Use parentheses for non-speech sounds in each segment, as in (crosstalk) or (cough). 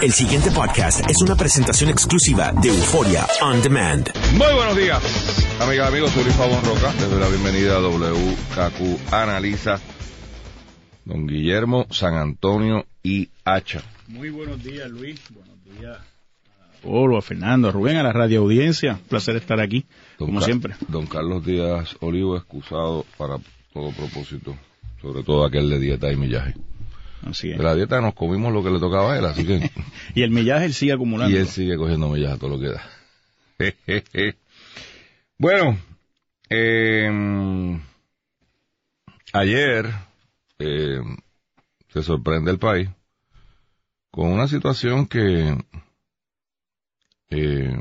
El siguiente podcast es una presentación exclusiva de Euforia On Demand. Muy buenos días, amigas y amigos. Soy Luis Pavón Roca. Les doy la bienvenida a WKQ Analiza. Don Guillermo San Antonio y Hacha. Muy buenos días, Luis. Buenos días. a Polo, a Fernando, a Rubén, a la radio audiencia. Un placer estar aquí, Don como siempre. Don Carlos Díaz Olivo, excusado para todo propósito, sobre todo aquel de dieta y millaje. Así es. De la dieta nos comimos lo que le tocaba a él, así que... (laughs) Y el millaje él sigue acumulando. y él sigue cogiendo millaje a todo lo que da. (laughs) bueno, eh, ayer eh, se sorprende el país con una situación que eh,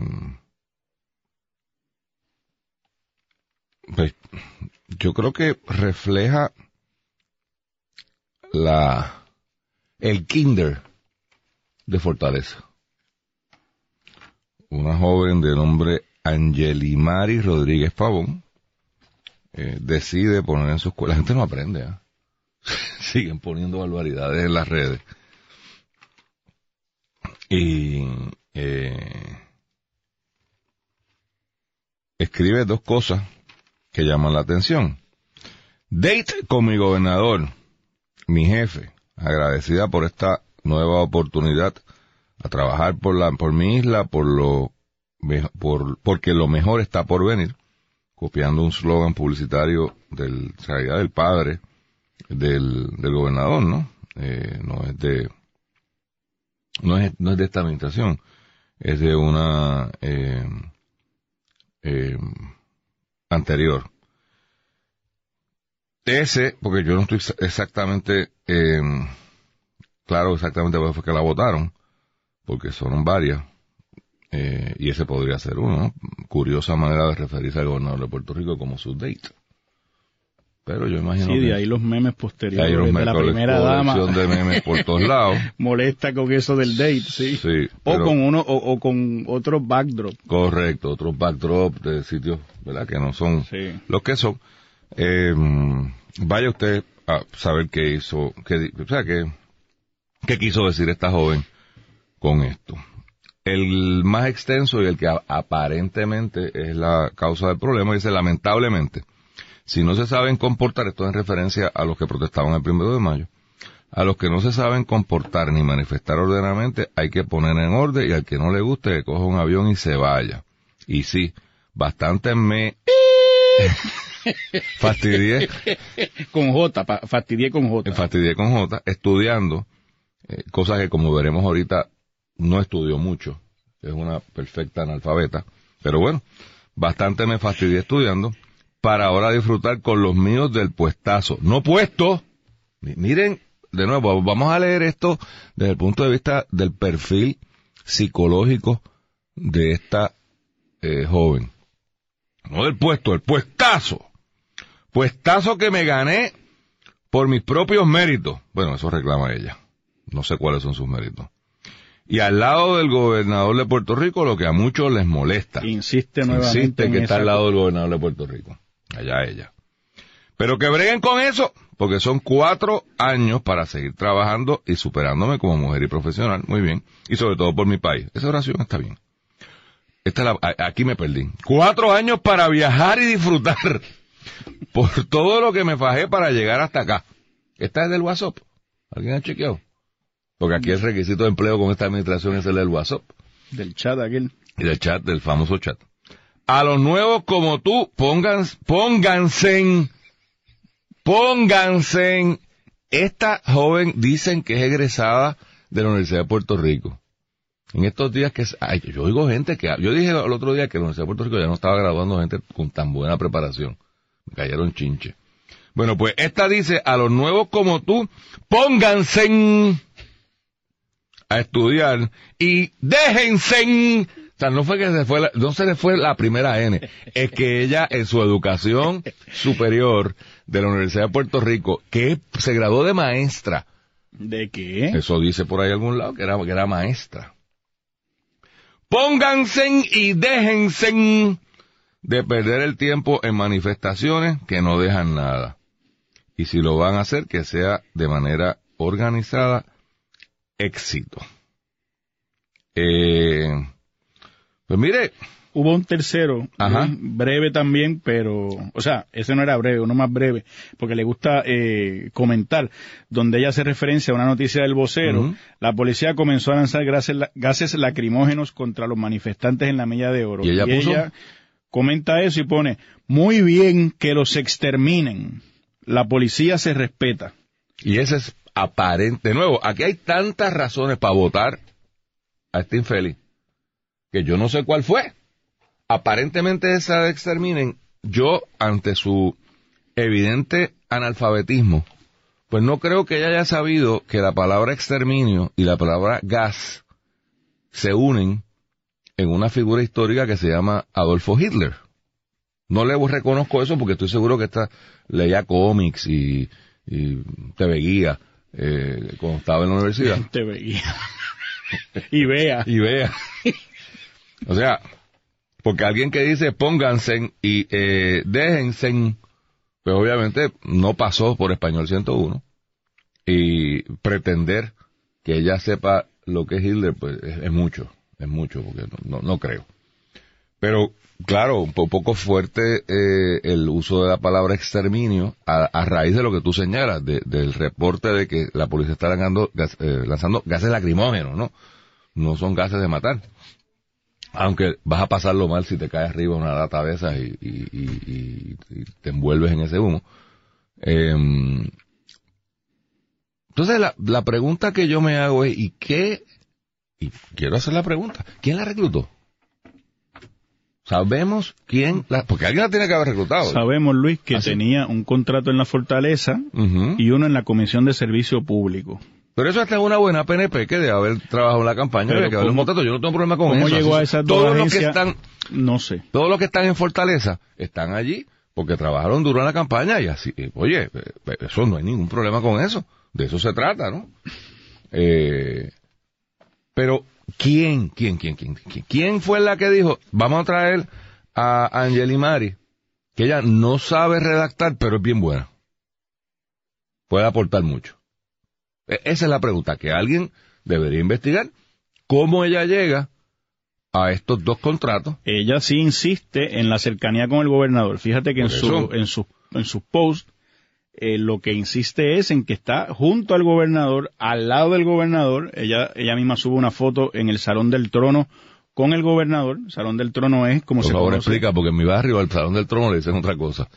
pues, yo creo que refleja la el kinder de Fortaleza. Una joven de nombre Angelimari Rodríguez Pavón eh, decide poner en su escuela. La gente no aprende, ¿ah? (laughs) Siguen poniendo barbaridades en las redes. Y eh, escribe dos cosas que llaman la atención. Date con mi gobernador, mi jefe, agradecida por esta nueva oportunidad a trabajar por la por mi isla por lo por porque lo mejor está por venir copiando un slogan publicitario del realidad del padre del, del gobernador no Eh, no es de no es no es de esta administración es de una eh, eh, anterior ese porque yo no estoy exa- exactamente eh, claro exactamente qué fue que la votaron, porque son varias, eh, y ese podría ser uno, ¿no? Curiosa manera de referirse al gobernador de Puerto Rico como su date. Pero yo imagino Sí, que de ahí los memes posteriores hay una de la primera dama. de memes por todos lados. (laughs) Molesta con eso del date, sí. Sí, o pero- con uno, o, o con otro backdrop. Correcto, otros backdrop de sitios, ¿verdad? Que no son Sí. los que son. Eh, vaya usted a saber qué hizo, qué, o sea, quiso decir esta joven con esto. El más extenso y el que aparentemente es la causa del problema dice lamentablemente, si no se saben comportar, esto es en referencia a los que protestaban el primero de mayo, a los que no se saben comportar ni manifestar ordenadamente hay que poner en orden y al que no le guste que coja un avión y se vaya. Y sí, bastante me (laughs) fastidié, Con J, fastidié con J. me fastidié con J estudiando, eh, cosas que como veremos ahorita no estudió mucho, es una perfecta analfabeta, pero bueno, bastante me fastidié estudiando para ahora disfrutar con los míos del puestazo, no puesto, Mi- miren, de nuevo, vamos a leer esto desde el punto de vista del perfil psicológico de esta eh, joven. No del puesto, el puestazo. Puestazo que me gané por mis propios méritos. Bueno, eso reclama ella. No sé cuáles son sus méritos. Y al lado del gobernador de Puerto Rico, lo que a muchos les molesta. Insiste nuevamente Insiste en que está al lado del gobernador de Puerto Rico. Allá ella. Pero que breguen con eso, porque son cuatro años para seguir trabajando y superándome como mujer y profesional, muy bien, y sobre todo por mi país. Esa oración está bien. Esta es la- aquí me perdí. Cuatro años para viajar y disfrutar por todo lo que me fajé para llegar hasta acá. Esta es del WhatsApp. ¿Alguien ha chequeado? Porque aquí el requisito de empleo con esta administración es el del WhatsApp del chat aquel. y del chat, del famoso chat. A los nuevos como tú, pónganse en, pónganse en, esta joven dicen que es egresada de la Universidad de Puerto Rico. En estos días que, ay, yo oigo gente que, yo dije el otro día que la Universidad de Puerto Rico ya no estaba graduando gente con tan buena preparación. Cayeron chinche. Bueno, pues esta dice, a los nuevos como tú, pónganse en, a estudiar y déjense en, o sea, no fue que se fue, la- no se le fue la primera N, es que ella en su educación superior de la Universidad de Puerto Rico, que se graduó de maestra, ¿De qué? eso dice por ahí algún lado que era, que era maestra. Pónganse y déjense de perder el tiempo en manifestaciones que no dejan nada. Y si lo van a hacer, que sea de manera organizada, éxito. Eh, pues mire, Hubo un tercero, Ajá. breve también, pero, o sea, ese no era breve, uno más breve, porque le gusta eh, comentar, donde ella hace referencia a una noticia del vocero. La policía comenzó a lanzar gases, gases lacrimógenos contra los manifestantes en la Milla de Oro. ¿Y ella puso? Comenta eso y pone, muy bien que los exterminen. La policía se respeta. y ese es aparente. De nuevo, aquí hay tantas razones para votar a este infeliz que yo no sé cuál fue. Aparentemente esa de exterminen, yo ante su evidente analfabetismo, pues no creo que ella haya sabido que la palabra exterminio y la palabra gas se unen en una figura histórica que se llama Adolfo Hitler. No le reconozco eso porque estoy seguro que esta leía cómics y, y TV Guía eh, cuando estaba en la universidad. (laughs) Te veía. (laughs) y vea. Y vea. o sea, porque alguien que dice pónganse y eh, déjense, pues obviamente no pasó por español 101 y pretender que ella sepa lo que es Hitler, pues es, es mucho, es mucho, porque no, no, creo. Pero, claro, un po- poco fuerte eh, el uso de la palabra exterminio a, raíz de lo que tú señalas, de- del reporte de que la policía está lanzando, gas- eh, lanzando gases lacrimógenos, ¿no? No son gases de matar. Aunque vas a pasarlo mal si te caes arriba una lata de esas y, y- y- y- y te envuelves en ese humo. Em, entonces la, la pregunta que yo me hago es, ¿y qué? Y quiero hacer la pregunta, ¿quién la reclutó? Sabemos quién la, porque alguien la tiene que haber reclutado. Sabemos, Luis, que ¿Ah, tenía un contrato en la Fortaleza y uno en la Comisión de Servicio Público. Pero eso hasta es una buena PNP que de haber trabajado en la campaña, de que haber un ¿cómo- contrato, yo no tengo problema con ¿Cómo eso. llegó a es. esas dos todos los que están, No sé. todos los que están en Fortaleza están allí porque trabajaron duro en la campaña y así, eh, oye, eh, eso no hay ningún problema con eso. De eso se trata, ¿no? Eh, pero, ¿quién, quién, quién, quién, quién, quién fue la que dijo, vamos a traer a Angeli Mari, que ella no sabe redactar, pero es bien buena? Puede aportar mucho. E- Esa es la pregunta que alguien debería investigar. ¿Cómo ella llega a estos dos contratos? Ella sí insiste en la cercanía con el gobernador. Fíjate que en su, en su, en sus posts, eh, lo que insiste es en que está junto al gobernador, al lado del gobernador. Ella, ella misma sube una foto en el Salón del Trono con el gobernador. Salón del Trono es como Por se favor, conoce. explica, porque en mi barrio, al Salón del Trono, le dicen otra cosa.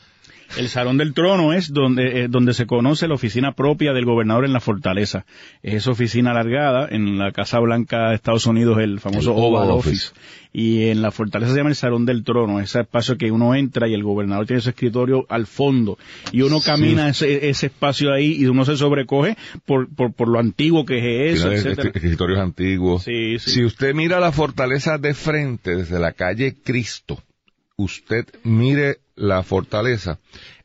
El Salón del Trono es donde, eh, donde se conoce la oficina propia del gobernador en la fortaleza. Es esa oficina alargada en la Casa Blanca de Estados Unidos, el famoso El Oval Office. Office. Y en la fortaleza se llama el Salón del Trono, ese espacio que uno entra y el gobernador tiene su escritorio al fondo. Y uno camina ese, ese espacio ahí y uno se sobrecoge por, por, por lo antiguo que es eso, etcétera. escri- escritorios antiguos. Sí, sí. Si usted mira la fortaleza de frente, desde la calle Cristo, usted mire la fortaleza,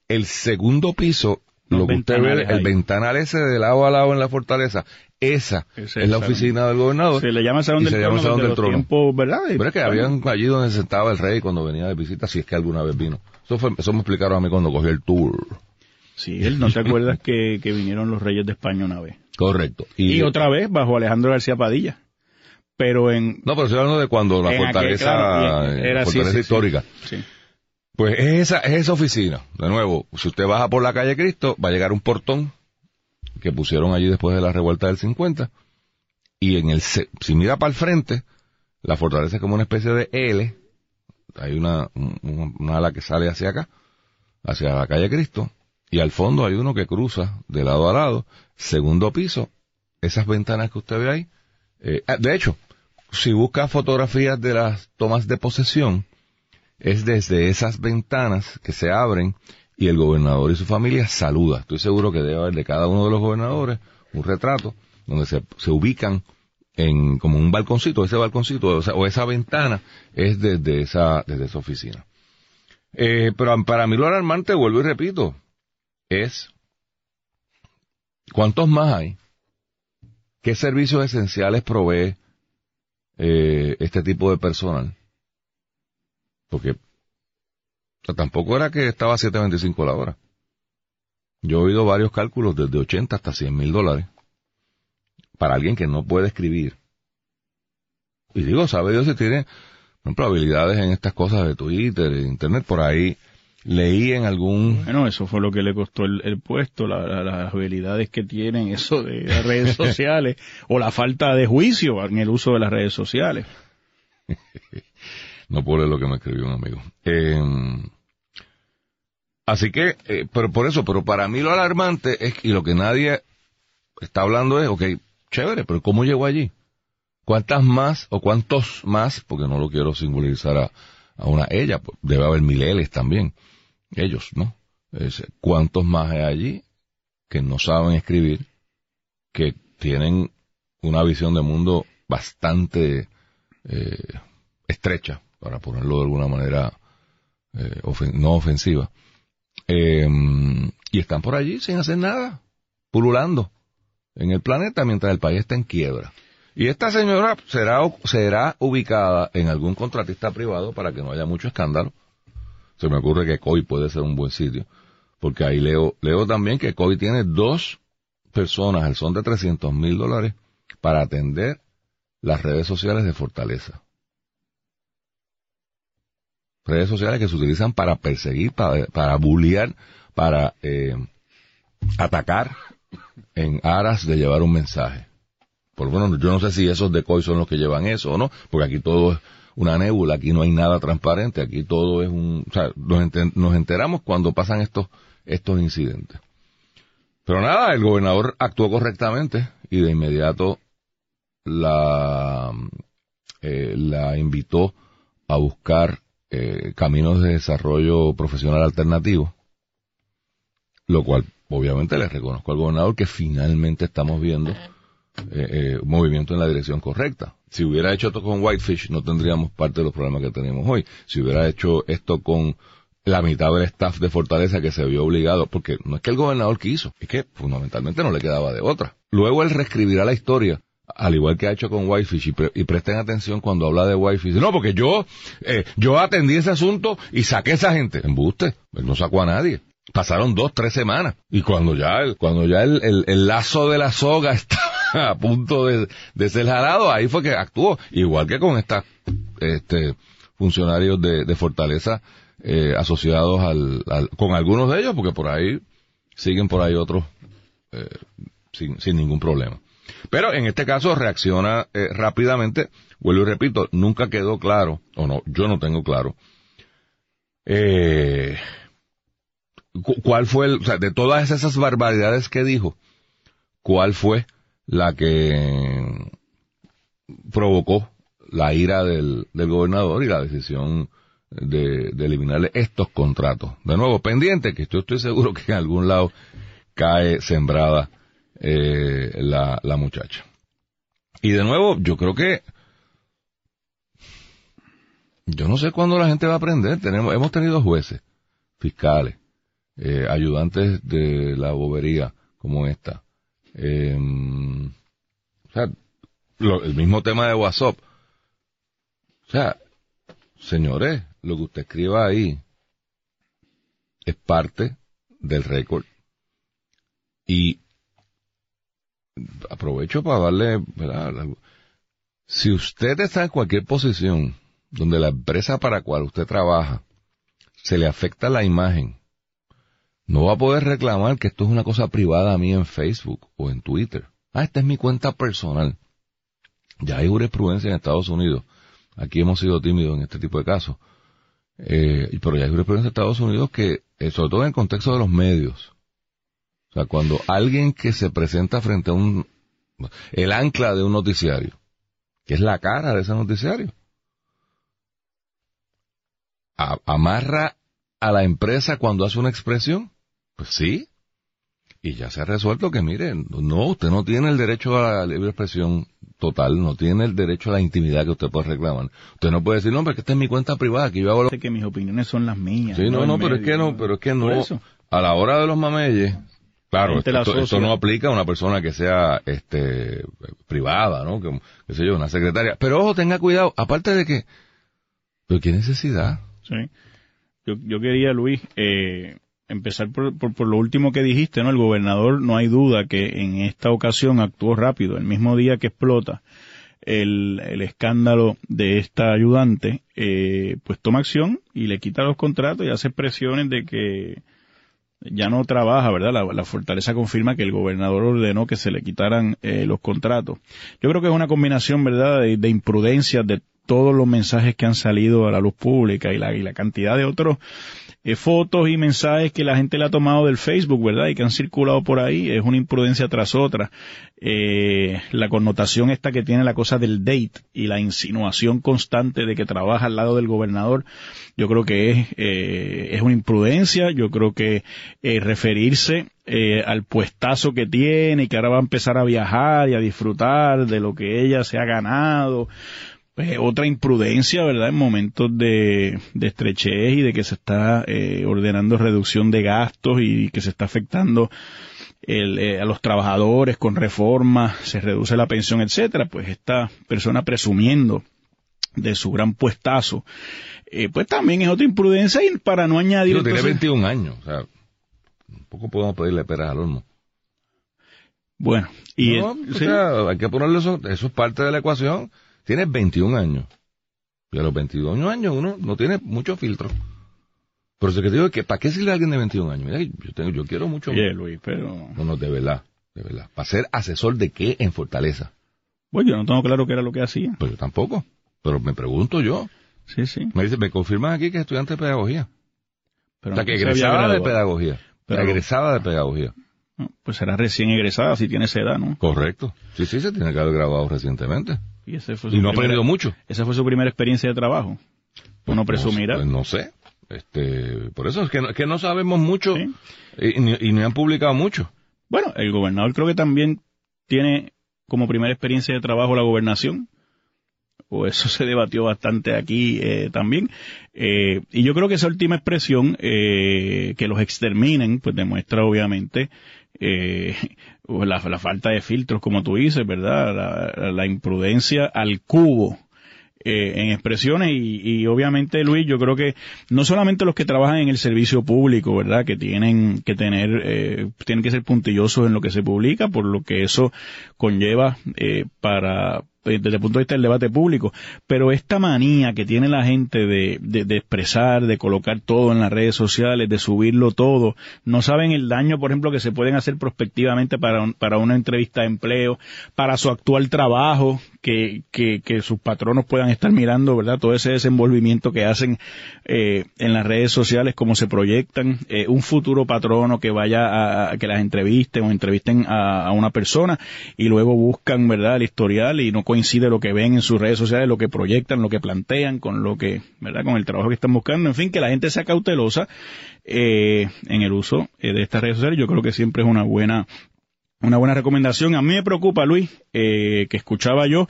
el segundo piso, Los lo que usted ve, el ahí. ventanal ese de lado a lado en la fortaleza, esa es es la oficina del gobernador. Se le llama Salón y del se Trono llama Salón del Trono. tiempos, ¿verdad? Y, Pero es que habían allí donde se sentaba el rey cuando venía de visita, si es que alguna vez vino. Eso, fue, eso me explicaron a mí cuando cogí el tour. Sí, él, ¿no te acuerdas que, que vinieron los reyes de España una vez? Correcto. Y, otra vez bajo Alejandro García Padilla. Pero en... No, pero estoy hablando de cuando la en aquel, fortaleza, claro, y- eh, era fortaleza sí, sí. histórica. Sí. Pues es esa, es esa oficina. De nuevo, si usted baja por la calle Cristo, va a llegar un portón que pusieron allí después de la revuelta del 50. Y en el, si mira para el frente, la fortaleza es como una especie de L. Hay una, un- una ala que sale hacia acá, hacia la calle Cristo. Y al fondo hay uno que cruza de lado a lado. Segundo piso, esas ventanas que usted ve ahí. eh, ah, de hecho, si busca fotografías de las tomas de posesión, es desde esas ventanas que se abren y el gobernador y su familia saluda. Estoy seguro que debe haber de cada uno de los gobernadores un retrato donde se, se ubican en como un balconcito, ese balconcito o, esa ventana es desde esa, desde esa oficina. Eh, pero para mí lo alarmante, vuelvo y repito, es ¿cuántos más hay? ¿Qué servicios esenciales provee eh, este tipo de personal? Porque o sea, tampoco era que estaba a 7.25 la hora. Yo he oído varios cálculos desde 80 hasta 100 mil dólares para alguien que no puede escribir Y digo, sabe Dios si tiene, habilidades en estas cosas de Twitter, de Internet, por ahí leí en algún... Bueno, eso fue lo que le costó el, puesto, las habilidades que tienen eso de las redes (laughs) sociales o la falta de juicio en el uso de las redes sociales. (laughs) no por lo que me escribió un amigo. Eh, así que, eh, pero por eso, pero para mí lo alarmante es, y lo que nadie está hablando es, ok, chévere, pero ¿cómo llegó allí? ¿Cuántas más o cuántos más, porque no lo quiero singularizar a, a una ella, pues, debe haber mileles también, ellos, ¿no? ¿Cuántos más hay allí que no saben escribir, que tienen una visión de mundo bastante eh, estrecha, para ponerlo de alguna manera eh, no ofensiva, em, y están por allí sin hacer nada, pululando en el planeta mientras el país está en quiebra. Y esta señora será, será ubicada en algún contratista privado para que no haya mucho escándalo. Se me ocurre que COI puede ser un buen sitio. Porque ahí leo, leo también que COI tiene dos personas al son de 300 mil dólares para atender las redes sociales de Fortaleza. Redes sociales que se utilizan para perseguir, para, para bullear, para eh, atacar en aras de llevar un mensaje. Por menos yo no sé si esos decoys son los que llevan eso o no, porque aquí todo es una nébula, aquí no hay nada transparente, aquí todo es un, o sea, nos, enteramos cuando pasan estos, estos incidentes. Pero nada, el gobernador actuó correctamente y de inmediato la, eh, la invitó a buscar eh, caminos de desarrollo profesional alternativo, lo cual obviamente le reconozco al gobernador que finalmente estamos viendo eh, eh, movimiento en la dirección correcta. Si hubiera hecho esto con Whitefish, no tendríamos parte de los problemas que tenemos hoy. Si hubiera hecho esto con la mitad del staff de Fortaleza que se vio obligado, porque no es que el gobernador quiso, es que fundamentalmente no le quedaba de otra. Luego él reescribirá la historia, al igual que ha hecho con Whitefish, y, presten atención cuando habla de Whitefish. No, porque yo, eh, yo atendí ese asunto y saqué a esa gente. Embuste, él no sacó a nadie. Pasaron dos, tres semanas. Y cuando ya el, cuando ya el, el lazo de la soga (laughs) está a punto de, ser jalado, ahí fue que actuó, igual que con estas este, funcionarios de, Fortaleza eh, asociados al, con algunos de ellos, porque por ahí siguen por ahí otros eh, sin, sin ningún problema. Pero en este caso reacciona eh, rápidamente, vuelvo y repito, nunca quedó claro, o no, yo no tengo claro, eh, cuál fue, o sea, de todas esas barbaridades que dijo, cuál fue la que provocó la ira del, gobernador y la decisión de, eliminarle estos contratos. De nuevo, pendiente, que yo estoy seguro que en algún lado cae sembrada eh, la, la muchacha. Y de nuevo, yo creo que yo no sé cuándo la gente va a aprender. Tenemos, hemos tenido jueces, fiscales, eh, ayudantes de la bobería como esta, eh, o sea, el mismo tema de WhatsApp. O sea, señores, lo que usted escriba ahí es parte del récord. Y aprovecho para darle, si usted está en cualquier posición donde la empresa para la cual usted trabaja se le afecta la imagen no va a poder reclamar que esto es una cosa privada a mí en Facebook o en Twitter. Ah, esta es mi cuenta personal. Ya hay jurisprudencia en Estados Unidos. Aquí hemos sido tímidos en este tipo de casos. Eh, pero ya hay jurisprudencia en Estados Unidos que, eh, sobre todo en el contexto de los medios. O sea, cuando alguien que se presenta frente a un, el ancla de un noticiario, que es la cara de ese noticiario, amarra a la empresa cuando hace una expresión, pues sí. Y ya se ha resuelto que, miren, no, usted no tiene el derecho a la libre expresión total, no tiene el derecho a la intimidad que usted puede reclamar. Usted no puede decir, no, porque esta es mi cuenta privada, que yo hago lo que mis opiniones son las mías. Sí, no, no, pero es que no, pero es que no. A la hora de los mameyes, claro, esto, no aplica a una persona que sea, este, privada, ¿no? Que, qué sé yo, una secretaria. Pero ojo, tenga cuidado, aparte de que, pero qué necesidad. Sí. Yo, yo quería, Luis, eh, empezar por, por, lo último que dijiste, ¿no? El gobernador no hay duda que en esta ocasión actuó rápido, el mismo día que explota el, el escándalo de esta ayudante, eh, pues toma acción y le quita los contratos y hace presiones de que ya no trabaja, ¿verdad? La, fortaleza confirma que el gobernador ordenó que se le quitaran eh, los contratos. Yo creo que es una combinación, ¿verdad?, de, de imprudencia de todos los mensajes que han salido a la luz pública y la, y la cantidad de otros eh, fotos y mensajes que la gente le ha tomado del Facebook, ¿verdad? Y que han circulado por ahí, es una imprudencia tras otra. Eh, la connotación esta que tiene la cosa del date y la insinuación constante de que trabaja al lado del gobernador, yo creo que es, eh, es una imprudencia, yo creo que eh, referirse eh, al puestazo que tiene y que ahora va a empezar a viajar y a disfrutar de lo que ella se ha ganado, pues, otra imprudencia, ¿verdad? En momentos de, estrechez y de que se está eh, ordenando reducción de gastos y que se está afectando eh, a los trabajadores con reformas, se reduce la pensión, etcétera, pues esta persona presumiendo de su gran puestazo, eh, pues también es otra imprudencia y para no añadir... tiene 21 años, o sea, un poco podemos pedirle peras al horno. Bueno, y... hay que ponerle eso, eso es parte de la ecuación Tienes 21 años. Y a los 21 años uno no tiene mucho filtro. Pero eso que te digo que ¿para qué sirve alguien de 21 años? Mira, yo, tengo, yo quiero mucho. Oye, Luis, pero... No, no, de verdad, de verdad. ¿Para ser asesor de qué en Fortaleza? Bueno, yo no tengo claro qué era lo que hacía. Pues yo tampoco. Pero me pregunto yo. Sí, sí. Me dice, me confirman aquí que es estudiante de pedagogía. Pero o sea, que egresada de pedagogía. Pero... Egresada de pedagogía. pues será recién egresada si tiene esa edad, ¿no? Correcto. Sí, sí, se tiene que haber graduado recientemente. Y, ese fue y no ha aprendido mucho. Esa fue su primera experiencia de trabajo. Uno pues presumirá. Pues no sé. Este, por eso es que no, que no sabemos mucho y, y, ni han publicado mucho. Bueno, el gobernador creo que también tiene como primera experiencia de trabajo la gobernación o eso (laughs) se debatió bastante aquí eh, también. Eh, y yo creo que esa última expresión, eh, que los exterminen, pues demuestra obviamente la, falta de filtros, como tú dices, ¿verdad? La, imprudencia al cubo. Eh, en expresiones y, y, obviamente Luis yo creo que no solamente los que trabajan en el servicio público verdad que tienen que tener eh, tienen que ser puntillosos en lo que se publica por lo que eso conlleva eh, para desde el punto de vista del debate público, pero esta manía que tiene la gente de, de, expresar, de colocar todo en las redes sociales, de subirlo todo, no saben el daño, por ejemplo, que se pueden hacer prospectivamente para, para una entrevista de empleo, para su actual trabajo, que, que, que, sus patronos puedan estar mirando, ¿verdad? Todo ese desenvolvimiento que hacen eh, en las redes sociales, cómo se proyectan, eh, un futuro patrono que vaya a, que las entrevisten o entrevisten a, a, una persona y luego buscan, ¿verdad? El historial y no coincide lo que ven en sus redes sociales, lo que proyectan, lo que plantean con lo que, ¿verdad? Con el trabajo que están buscando. En fin, que la gente sea cautelosa eh, en el uso eh, de estas redes sociales. Yo creo que siempre es una buena una buena recomendación. A mí me preocupa, Luis, eh, que escuchaba yo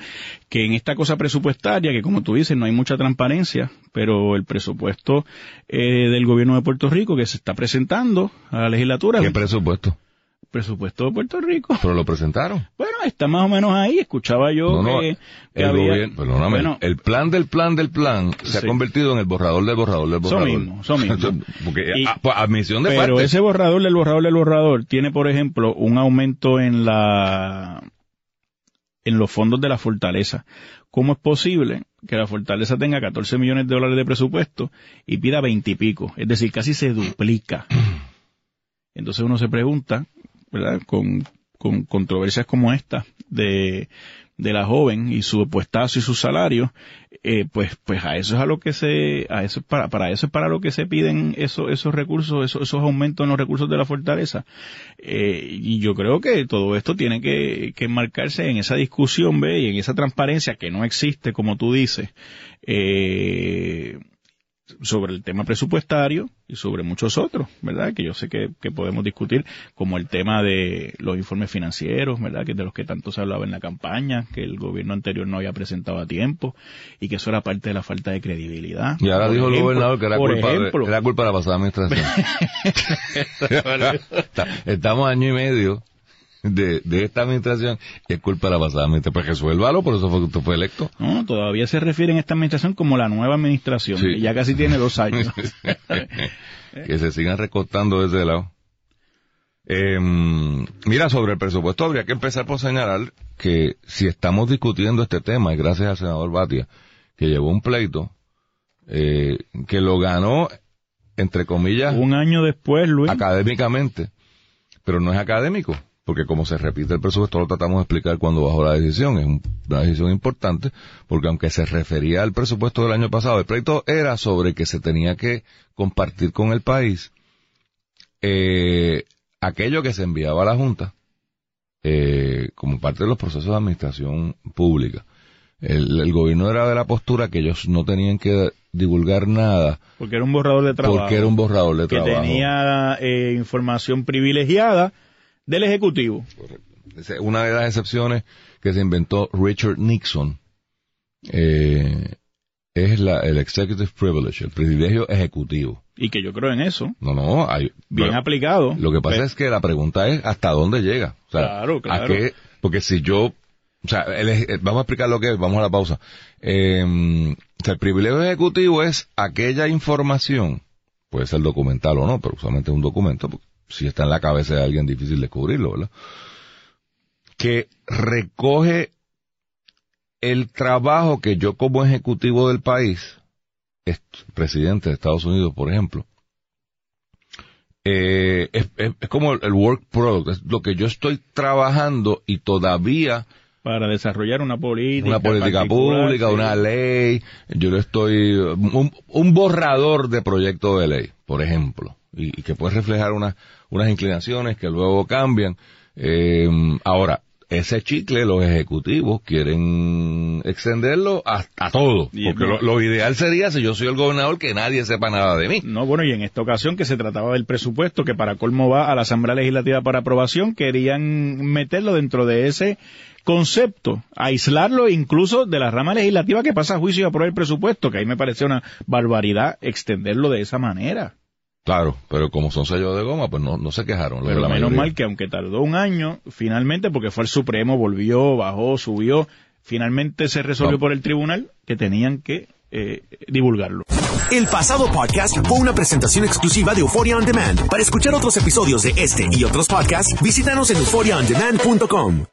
que en esta cosa presupuestaria, que como tú dices, no hay mucha transparencia, pero el presupuesto eh, del gobierno de Puerto Rico que se está presentando a la legislatura. ¿Qué presupuesto? Presupuesto de Puerto Rico. Pero lo presentaron. Bueno, está más o menos ahí. Escuchaba yo que, el había... bueno, el plan del plan del plan se ha convertido en el borrador del borrador del borrador. Eso mismo, eso (laughs) mismo. Porque, ah, pues, admisión de Pero ese borrador del borrador del borrador tiene, por ejemplo, un aumento en la en los fondos de la fortaleza. ¿Cómo es posible que la fortaleza tenga 14 millones de dólares de presupuesto y pida 20 y pico? Es decir, casi se duplica. (clears throat) Entonces uno se pregunta ¿verdad? Con, con controversias como esta de, de la joven y su puestazo y su salario, eh, pues, pues a eso es a lo que se, a eso para, para eso es para lo que se piden esos, esos recursos, esos, esos aumentos en los recursos de la fortaleza. Eh, y yo creo que todo esto tiene que, que enmarcarse en esa discusión, ve, y en esa transparencia que no existe, como tú dices, eh, sobre el tema presupuestario y sobre muchos otros, ¿verdad? Que yo sé que, podemos discutir, como el tema de los informes financieros, ¿verdad? Que de los que tanto se hablaba en la campaña, que el gobierno anterior no había presentado a tiempo y que eso era parte de la falta de credibilidad. Y ahora dijo el gobernador que era culpa, de, era culpa de la pasada administración. (laughs) (laughs) Estamos año y medio de, de esta administración y es culpa de la pasada administración. Pues resuélvalo, por eso fue que usted fue electo. No, todavía se refiere en esta administración como la nueva administración, que ya casi tiene dos años. (laughs) que se sigan recortando desde ese lado. Em, mira, sobre el presupuesto habría que empezar por señalar que si estamos discutiendo este tema, y gracias al senador Batia, que llevó un pleito, eh, que lo ganó, entre comillas, Un año después, Luis. académicamente, pero no es académico, porque como se repite el presupuesto, lo tratamos de explicar cuando bajó la decisión, es un- una decisión importante, porque aunque se refería al presupuesto del año pasado, el pleito era sobre que se tenía que compartir con el país eh, aquello que se enviaba a la Junta eh, como parte de los procesos de administración pública. El, el gobierno era de la postura que ellos no tenían que divulgar nada Porque era un borrador de trabajo. porque era un borrador de que trabajo. tenía eh, información privilegiada del Ejecutivo. Una de las excepciones que se inventó Richard Nixon eh, es la, el executive privilege, el privilegio ejecutivo. Y que yo creo en eso. No, no, hay, Bien pero aplicado. lo que pasa es que la pregunta es hasta dónde llega. O sea, Claro, ¿a claro. qué? Porque si yo, o sea, el eh, vamos a explicar lo que es, vamos a la pausa. Eh, o sea, el privilegio ejecutivo es aquella información, puede ser documental o no, pero usualmente es un documento, porque si está en la cabeza de alguien difícil descubrirlo, ¿verdad? Que recoge el trabajo que yo como ejecutivo del país, presidente de Estados Unidos, por ejemplo, eh, es, es- es como el work product, es lo que yo estoy trabajando y todavía para desarrollar una política. una política pública, sí. una ley, yo le estoy, un, un borrador de proyecto de ley, por ejemplo, y, y que puede reflejar unas unas inclinaciones que luego cambian. Eh, ahora, ese chicle los ejecutivos quieren extenderlo a, a todo, porque lo, lo ideal sería, si yo soy el gobernador, que nadie sepa nada de mí. No, bueno, y en esta ocasión que se trataba del presupuesto que para colmo va a la Asamblea Legislativa para aprobación, querían meterlo dentro de ese concepto, aislarlo incluso de la rama legislativa que pasa a juicio y aprueba el presupuesto, que ahí me pareció una barbaridad extenderlo de esa manera. Claro, pero como son sellos de goma, pues no, no se quejaron. Pero la menos mayoría. mal que aunque tardó un año, finalmente, porque fue el Supremo, volvió, bajó, subió, finalmente se resolvió por el tribunal que tenían que eh, divulgarlo. El pasado podcast fue una presentación exclusiva de Euphoria On Demand. Para escuchar otros episodios de este y otros podcasts, visítanos en euphoriaondemand.com.